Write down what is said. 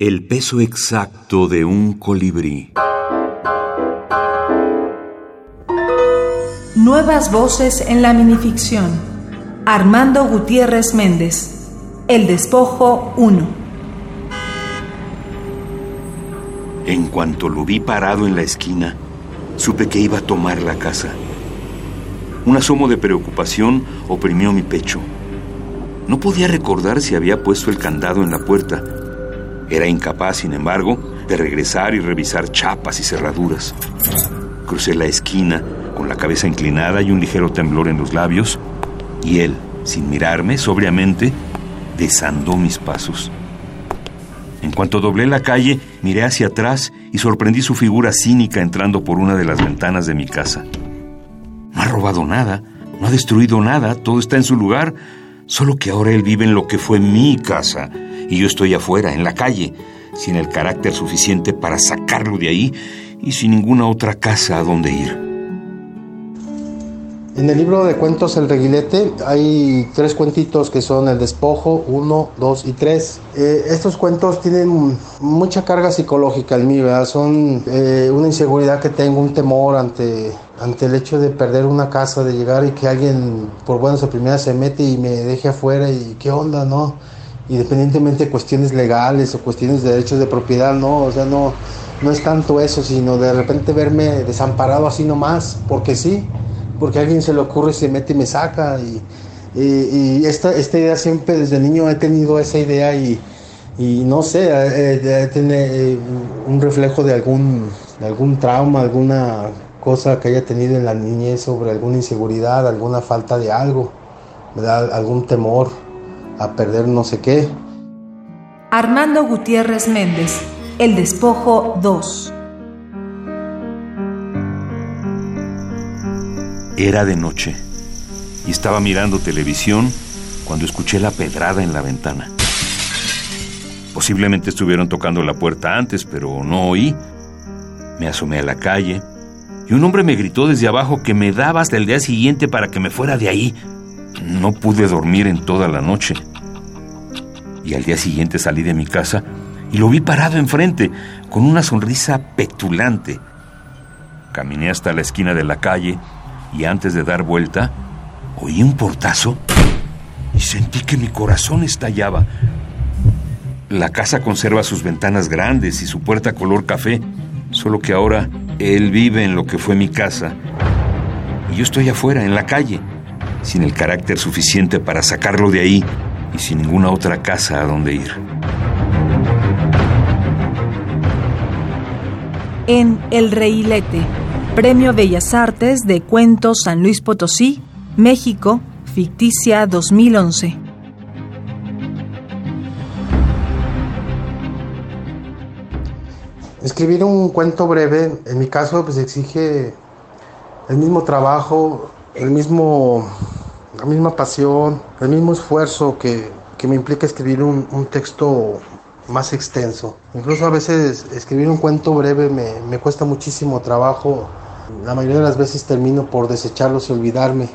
El peso exacto de un colibrí. Nuevas voces en la minificción. Armando Gutiérrez Méndez. El despojo 1. En cuanto lo vi parado en la esquina, supe que iba a tomar la casa. Un asomo de preocupación oprimió mi pecho. No podía recordar si había puesto el candado en la puerta. Era incapaz, sin embargo, de regresar y revisar chapas y cerraduras. Crucé la esquina con la cabeza inclinada y un ligero temblor en los labios, y él, sin mirarme, sobriamente, desandó mis pasos. En cuanto doblé la calle, miré hacia atrás y sorprendí su figura cínica entrando por una de las ventanas de mi casa. No ha robado nada, no ha destruido nada, todo está en su lugar, solo que ahora él vive en lo que fue mi casa y yo estoy afuera, en la calle, sin el carácter suficiente para sacarlo de ahí y sin ninguna otra casa a donde ir. En el libro de cuentos El Reguilete hay tres cuentitos que son El Despojo, 1, 2 y 3. Eh, estos cuentos tienen mucha carga psicológica en mí, ¿verdad? Son eh, una inseguridad que tengo, un temor ante, ante el hecho de perder una casa, de llegar y que alguien por buenas o primeras se mete y me deje afuera y qué onda, ¿no? Independientemente de cuestiones legales o cuestiones de derechos de propiedad, ¿no? O sea, no, no es tanto eso, sino de repente verme desamparado así nomás, porque sí porque a alguien se le ocurre, se mete y me saca. Y, y, esta, esta idea siempre desde niño he tenido esa idea y, y no sé, tiene un reflejo de algún, algún trauma, alguna cosa que haya tenido en la niñez sobre alguna inseguridad, alguna falta de algo, ¿verdad? algún temor a perder no sé qué. Armando Gutiérrez Méndez, El Despojo 2. Era de noche y estaba mirando televisión cuando escuché la pedrada en la ventana. Posiblemente estuvieron tocando la puerta antes, pero no oí. Me asomé a la calle y un hombre me gritó desde abajo que me daba hasta el día siguiente para que me fuera de ahí. No pude dormir en toda la noche. Y al día siguiente salí de mi casa y lo vi parado enfrente, con una sonrisa petulante. Caminé hasta la esquina de la calle y antes de dar vuelta, oí un portazo y sentí que mi corazón estallaba. La casa conserva sus ventanas grandes y su puerta color café, solo que ahora él vive en lo que fue mi casa y yo estoy afuera, en la calle, sin el carácter suficiente para sacarlo de ahí y sin ninguna otra casa a donde ir. En El Reilete Premio Bellas Artes de Cuentos San Luis Potosí, México, ficticia 2011. Escribir un cuento breve, en mi caso, pues exige el mismo trabajo, el mismo, la misma pasión, el mismo esfuerzo que, que me implica escribir un, un texto más extenso. Incluso a veces escribir un cuento breve me, me cuesta muchísimo trabajo. La mayoría de las veces termino por desecharlos y olvidarme.